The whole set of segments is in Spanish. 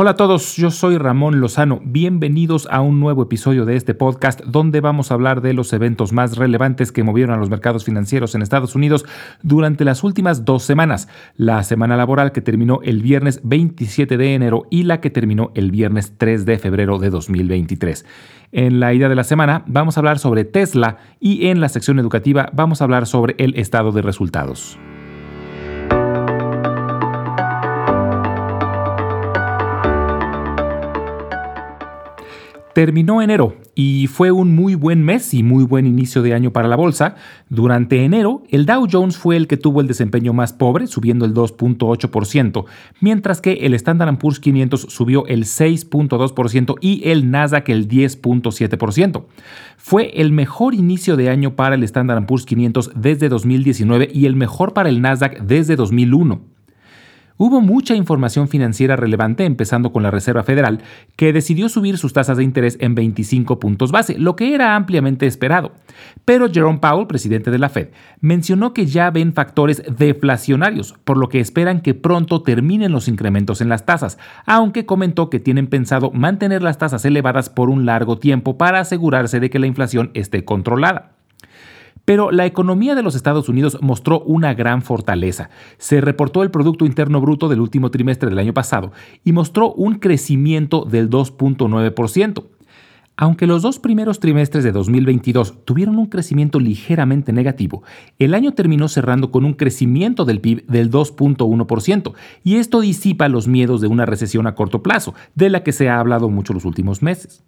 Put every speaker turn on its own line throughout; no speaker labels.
Hola a todos, yo soy Ramón Lozano. Bienvenidos a un nuevo episodio de este podcast donde vamos a hablar de los eventos más relevantes que movieron a los mercados financieros en Estados Unidos durante las últimas dos semanas. La semana laboral que terminó el viernes 27 de enero y la que terminó el viernes 3 de febrero de 2023. En la idea de la semana vamos a hablar sobre Tesla y en la sección educativa vamos a hablar sobre el estado de resultados. Terminó enero y fue un muy buen mes y muy buen inicio de año para la bolsa. Durante enero, el Dow Jones fue el que tuvo el desempeño más pobre, subiendo el 2.8%, mientras que el Standard Poor's 500 subió el 6.2% y el Nasdaq el 10.7%. Fue el mejor inicio de año para el Standard Poor's 500 desde 2019 y el mejor para el Nasdaq desde 2001. Hubo mucha información financiera relevante, empezando con la Reserva Federal, que decidió subir sus tasas de interés en 25 puntos base, lo que era ampliamente esperado. Pero Jerome Powell, presidente de la Fed, mencionó que ya ven factores deflacionarios, por lo que esperan que pronto terminen los incrementos en las tasas, aunque comentó que tienen pensado mantener las tasas elevadas por un largo tiempo para asegurarse de que la inflación esté controlada. Pero la economía de los Estados Unidos mostró una gran fortaleza. Se reportó el Producto Interno Bruto del último trimestre del año pasado y mostró un crecimiento del 2.9%. Aunque los dos primeros trimestres de 2022 tuvieron un crecimiento ligeramente negativo, el año terminó cerrando con un crecimiento del PIB del 2.1%, y esto disipa los miedos de una recesión a corto plazo, de la que se ha hablado mucho los últimos meses.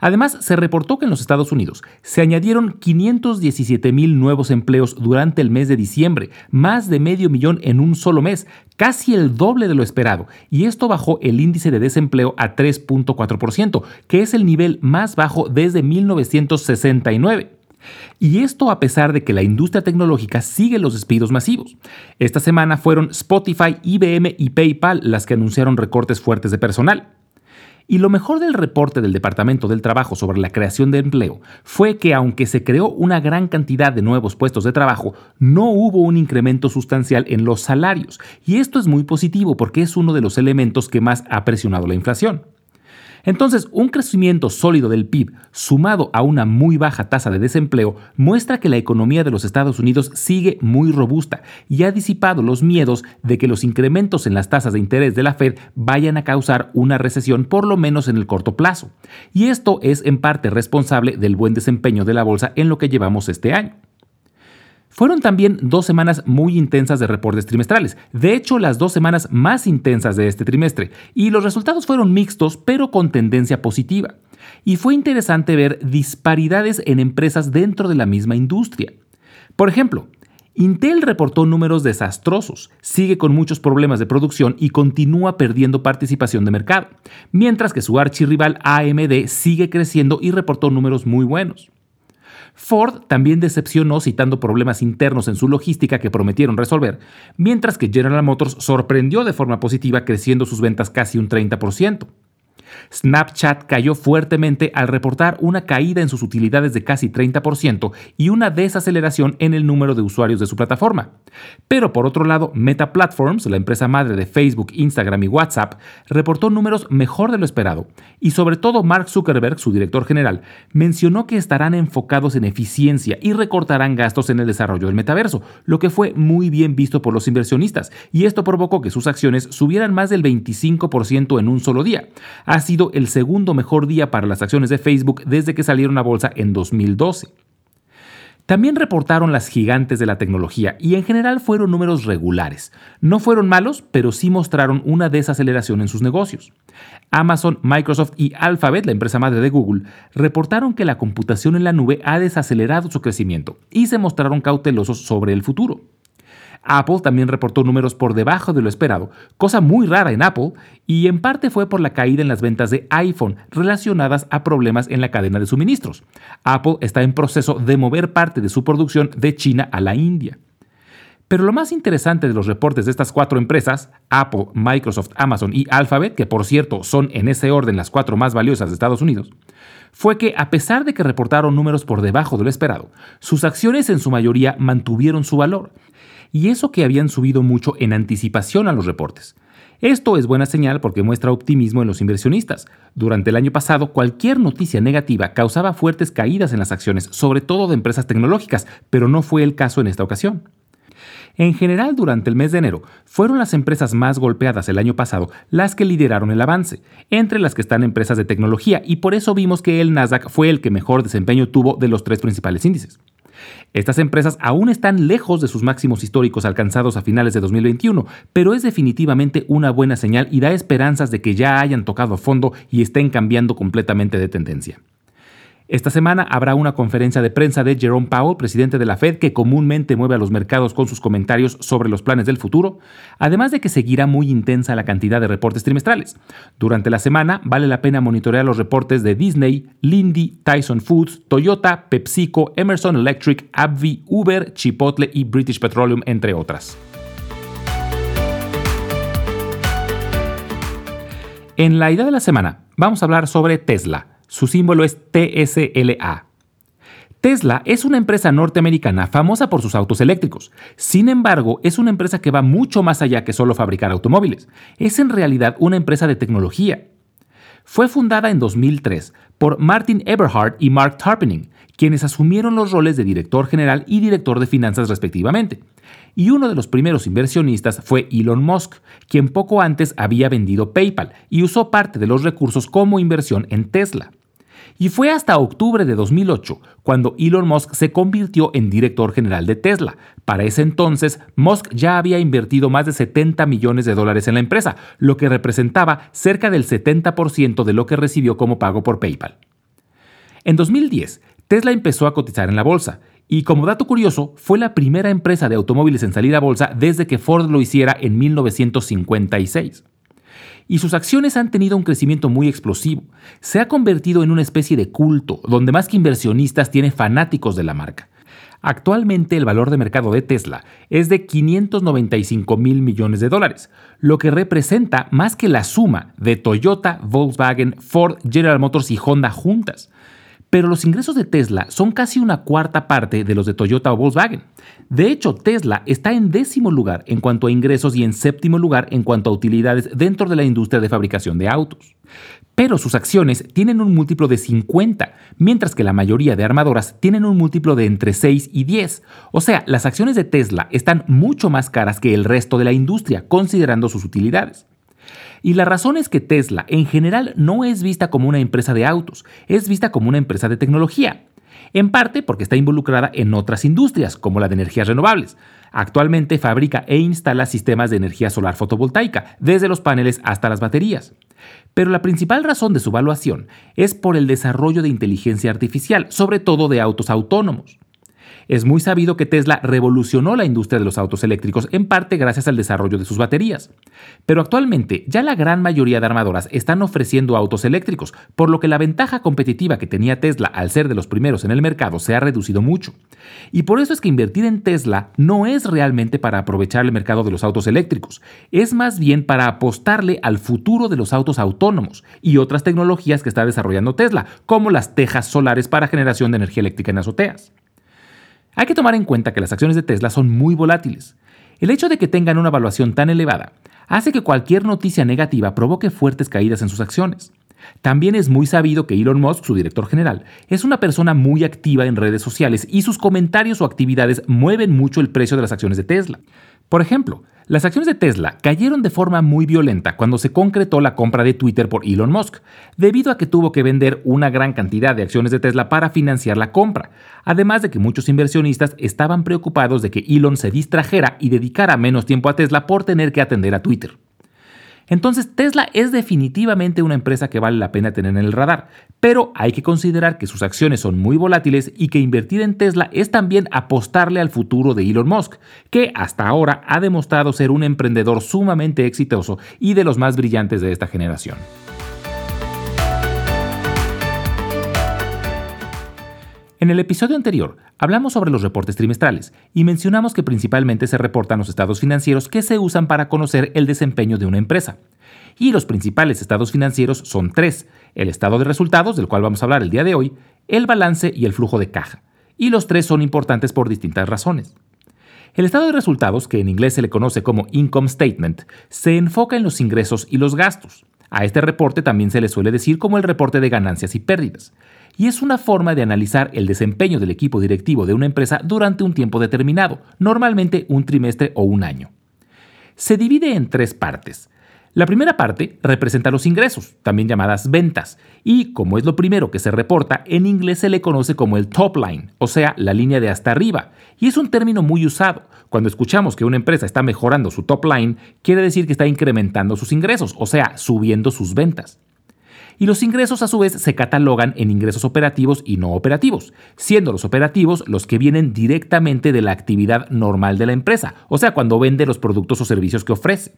Además, se reportó que en los Estados Unidos se añadieron 517 mil nuevos empleos durante el mes de diciembre, más de medio millón en un solo mes, casi el doble de lo esperado, y esto bajó el índice de desempleo a 3.4%, que es el nivel más bajo desde 1969. Y esto a pesar de que la industria tecnológica sigue los despidos masivos. Esta semana fueron Spotify, IBM y PayPal las que anunciaron recortes fuertes de personal. Y lo mejor del reporte del Departamento del Trabajo sobre la creación de empleo fue que aunque se creó una gran cantidad de nuevos puestos de trabajo, no hubo un incremento sustancial en los salarios. Y esto es muy positivo porque es uno de los elementos que más ha presionado la inflación. Entonces, un crecimiento sólido del PIB sumado a una muy baja tasa de desempleo muestra que la economía de los Estados Unidos sigue muy robusta y ha disipado los miedos de que los incrementos en las tasas de interés de la Fed vayan a causar una recesión por lo menos en el corto plazo. Y esto es en parte responsable del buen desempeño de la bolsa en lo que llevamos este año. Fueron también dos semanas muy intensas de reportes trimestrales, de hecho las dos semanas más intensas de este trimestre, y los resultados fueron mixtos pero con tendencia positiva. Y fue interesante ver disparidades en empresas dentro de la misma industria. Por ejemplo, Intel reportó números desastrosos, sigue con muchos problemas de producción y continúa perdiendo participación de mercado, mientras que su archirrival AMD sigue creciendo y reportó números muy buenos. Ford también decepcionó citando problemas internos en su logística que prometieron resolver, mientras que General Motors sorprendió de forma positiva creciendo sus ventas casi un 30%. Snapchat cayó fuertemente al reportar una caída en sus utilidades de casi 30% y una desaceleración en el número de usuarios de su plataforma. Pero por otro lado, Meta Platforms, la empresa madre de Facebook, Instagram y WhatsApp, reportó números mejor de lo esperado. Y sobre todo Mark Zuckerberg, su director general, mencionó que estarán enfocados en eficiencia y recortarán gastos en el desarrollo del metaverso, lo que fue muy bien visto por los inversionistas, y esto provocó que sus acciones subieran más del 25% en un solo día ha sido el segundo mejor día para las acciones de Facebook desde que salieron a bolsa en 2012. También reportaron las gigantes de la tecnología y en general fueron números regulares. No fueron malos, pero sí mostraron una desaceleración en sus negocios. Amazon, Microsoft y Alphabet, la empresa madre de Google, reportaron que la computación en la nube ha desacelerado su crecimiento y se mostraron cautelosos sobre el futuro. Apple también reportó números por debajo de lo esperado, cosa muy rara en Apple, y en parte fue por la caída en las ventas de iPhone relacionadas a problemas en la cadena de suministros. Apple está en proceso de mover parte de su producción de China a la India. Pero lo más interesante de los reportes de estas cuatro empresas, Apple, Microsoft, Amazon y Alphabet, que por cierto son en ese orden las cuatro más valiosas de Estados Unidos, fue que a pesar de que reportaron números por debajo de lo esperado, sus acciones en su mayoría mantuvieron su valor y eso que habían subido mucho en anticipación a los reportes. Esto es buena señal porque muestra optimismo en los inversionistas. Durante el año pasado, cualquier noticia negativa causaba fuertes caídas en las acciones, sobre todo de empresas tecnológicas, pero no fue el caso en esta ocasión. En general, durante el mes de enero, fueron las empresas más golpeadas el año pasado las que lideraron el avance, entre las que están empresas de tecnología, y por eso vimos que el Nasdaq fue el que mejor desempeño tuvo de los tres principales índices. Estas empresas aún están lejos de sus máximos históricos alcanzados a finales de 2021, pero es definitivamente una buena señal y da esperanzas de que ya hayan tocado fondo y estén cambiando completamente de tendencia. Esta semana habrá una conferencia de prensa de Jerome Powell, presidente de la Fed, que comúnmente mueve a los mercados con sus comentarios sobre los planes del futuro, además de que seguirá muy intensa la cantidad de reportes trimestrales. Durante la semana vale la pena monitorear los reportes de Disney, Lindy, Tyson Foods, Toyota, PepsiCo, Emerson Electric, AbbVie, Uber, Chipotle y British Petroleum, entre otras. En la idea de la semana vamos a hablar sobre Tesla su símbolo es TSLA. Tesla es una empresa norteamericana famosa por sus autos eléctricos. Sin embargo, es una empresa que va mucho más allá que solo fabricar automóviles. Es en realidad una empresa de tecnología. Fue fundada en 2003 por Martin Eberhard y Mark Tarpening, quienes asumieron los roles de director general y director de finanzas respectivamente y uno de los primeros inversionistas fue Elon Musk, quien poco antes había vendido PayPal y usó parte de los recursos como inversión en Tesla. Y fue hasta octubre de 2008 cuando Elon Musk se convirtió en director general de Tesla. Para ese entonces, Musk ya había invertido más de 70 millones de dólares en la empresa, lo que representaba cerca del 70% de lo que recibió como pago por PayPal. En 2010, Tesla empezó a cotizar en la bolsa y como dato curioso, fue la primera empresa de automóviles en salir a bolsa desde que Ford lo hiciera en 1956. Y sus acciones han tenido un crecimiento muy explosivo. Se ha convertido en una especie de culto, donde más que inversionistas tiene fanáticos de la marca. Actualmente el valor de mercado de Tesla es de 595 mil millones de dólares, lo que representa más que la suma de Toyota, Volkswagen, Ford, General Motors y Honda juntas pero los ingresos de Tesla son casi una cuarta parte de los de Toyota o Volkswagen. De hecho, Tesla está en décimo lugar en cuanto a ingresos y en séptimo lugar en cuanto a utilidades dentro de la industria de fabricación de autos. Pero sus acciones tienen un múltiplo de 50, mientras que la mayoría de armadoras tienen un múltiplo de entre 6 y 10. O sea, las acciones de Tesla están mucho más caras que el resto de la industria, considerando sus utilidades. Y la razón es que Tesla en general no es vista como una empresa de autos, es vista como una empresa de tecnología. En parte porque está involucrada en otras industrias, como la de energías renovables. Actualmente fabrica e instala sistemas de energía solar fotovoltaica, desde los paneles hasta las baterías. Pero la principal razón de su valuación es por el desarrollo de inteligencia artificial, sobre todo de autos autónomos. Es muy sabido que Tesla revolucionó la industria de los autos eléctricos en parte gracias al desarrollo de sus baterías. Pero actualmente ya la gran mayoría de armadoras están ofreciendo autos eléctricos, por lo que la ventaja competitiva que tenía Tesla al ser de los primeros en el mercado se ha reducido mucho. Y por eso es que invertir en Tesla no es realmente para aprovechar el mercado de los autos eléctricos, es más bien para apostarle al futuro de los autos autónomos y otras tecnologías que está desarrollando Tesla, como las tejas solares para generación de energía eléctrica en azoteas. Hay que tomar en cuenta que las acciones de Tesla son muy volátiles. El hecho de que tengan una evaluación tan elevada hace que cualquier noticia negativa provoque fuertes caídas en sus acciones. También es muy sabido que Elon Musk, su director general, es una persona muy activa en redes sociales y sus comentarios o actividades mueven mucho el precio de las acciones de Tesla. Por ejemplo, las acciones de Tesla cayeron de forma muy violenta cuando se concretó la compra de Twitter por Elon Musk, debido a que tuvo que vender una gran cantidad de acciones de Tesla para financiar la compra, además de que muchos inversionistas estaban preocupados de que Elon se distrajera y dedicara menos tiempo a Tesla por tener que atender a Twitter. Entonces Tesla es definitivamente una empresa que vale la pena tener en el radar, pero hay que considerar que sus acciones son muy volátiles y que invertir en Tesla es también apostarle al futuro de Elon Musk, que hasta ahora ha demostrado ser un emprendedor sumamente exitoso y de los más brillantes de esta generación. En el episodio anterior hablamos sobre los reportes trimestrales y mencionamos que principalmente se reportan los estados financieros que se usan para conocer el desempeño de una empresa. Y los principales estados financieros son tres, el estado de resultados, del cual vamos a hablar el día de hoy, el balance y el flujo de caja. Y los tres son importantes por distintas razones. El estado de resultados, que en inglés se le conoce como income statement, se enfoca en los ingresos y los gastos. A este reporte también se le suele decir como el reporte de ganancias y pérdidas. Y es una forma de analizar el desempeño del equipo directivo de una empresa durante un tiempo determinado, normalmente un trimestre o un año. Se divide en tres partes. La primera parte representa los ingresos, también llamadas ventas, y como es lo primero que se reporta, en inglés se le conoce como el top line, o sea, la línea de hasta arriba, y es un término muy usado. Cuando escuchamos que una empresa está mejorando su top line, quiere decir que está incrementando sus ingresos, o sea, subiendo sus ventas. Y los ingresos a su vez se catalogan en ingresos operativos y no operativos, siendo los operativos los que vienen directamente de la actividad normal de la empresa, o sea, cuando vende los productos o servicios que ofrece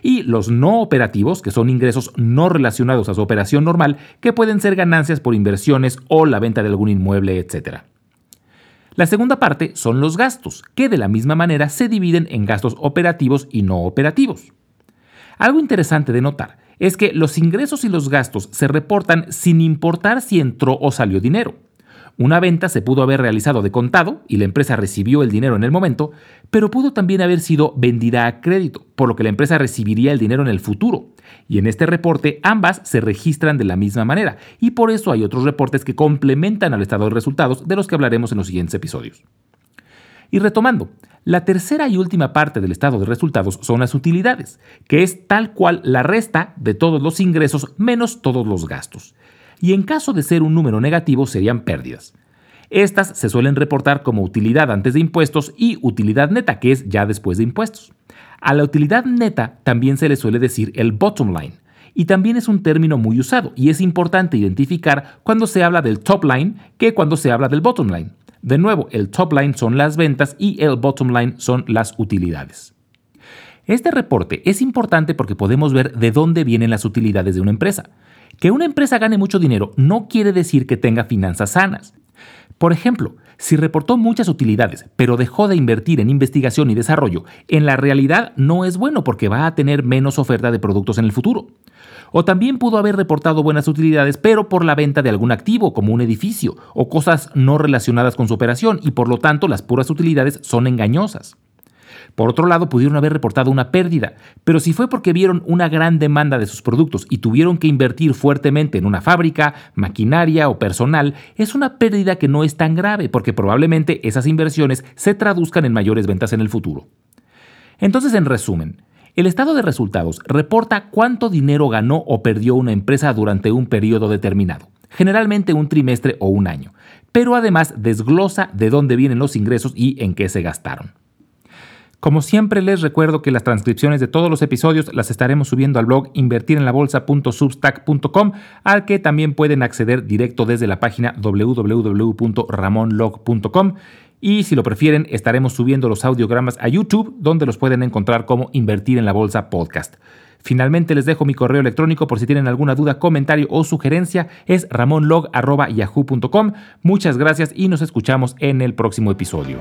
y los no operativos, que son ingresos no relacionados a su operación normal, que pueden ser ganancias por inversiones o la venta de algún inmueble, etc. La segunda parte son los gastos, que de la misma manera se dividen en gastos operativos y no operativos. Algo interesante de notar es que los ingresos y los gastos se reportan sin importar si entró o salió dinero. Una venta se pudo haber realizado de contado y la empresa recibió el dinero en el momento, pero pudo también haber sido vendida a crédito, por lo que la empresa recibiría el dinero en el futuro. Y en este reporte ambas se registran de la misma manera, y por eso hay otros reportes que complementan al estado de resultados de los que hablaremos en los siguientes episodios. Y retomando, la tercera y última parte del estado de resultados son las utilidades, que es tal cual la resta de todos los ingresos menos todos los gastos y en caso de ser un número negativo serían pérdidas. Estas se suelen reportar como utilidad antes de impuestos y utilidad neta, que es ya después de impuestos. A la utilidad neta también se le suele decir el bottom line, y también es un término muy usado y es importante identificar cuando se habla del top line que cuando se habla del bottom line. De nuevo, el top line son las ventas y el bottom line son las utilidades. Este reporte es importante porque podemos ver de dónde vienen las utilidades de una empresa. Que una empresa gane mucho dinero no quiere decir que tenga finanzas sanas. Por ejemplo, si reportó muchas utilidades, pero dejó de invertir en investigación y desarrollo, en la realidad no es bueno porque va a tener menos oferta de productos en el futuro. O también pudo haber reportado buenas utilidades, pero por la venta de algún activo, como un edificio, o cosas no relacionadas con su operación, y por lo tanto las puras utilidades son engañosas. Por otro lado, pudieron haber reportado una pérdida, pero si fue porque vieron una gran demanda de sus productos y tuvieron que invertir fuertemente en una fábrica, maquinaria o personal, es una pérdida que no es tan grave porque probablemente esas inversiones se traduzcan en mayores ventas en el futuro. Entonces, en resumen, el estado de resultados reporta cuánto dinero ganó o perdió una empresa durante un periodo determinado, generalmente un trimestre o un año, pero además desglosa de dónde vienen los ingresos y en qué se gastaron. Como siempre les recuerdo que las transcripciones de todos los episodios las estaremos subiendo al blog invertirenlabolsa.substack.com al que también pueden acceder directo desde la página www.ramonlog.com y si lo prefieren estaremos subiendo los audiogramas a YouTube donde los pueden encontrar como Invertir en la Bolsa Podcast. Finalmente les dejo mi correo electrónico por si tienen alguna duda, comentario o sugerencia. Es ramonlog.yahoo.com. Muchas gracias y nos escuchamos en el próximo episodio.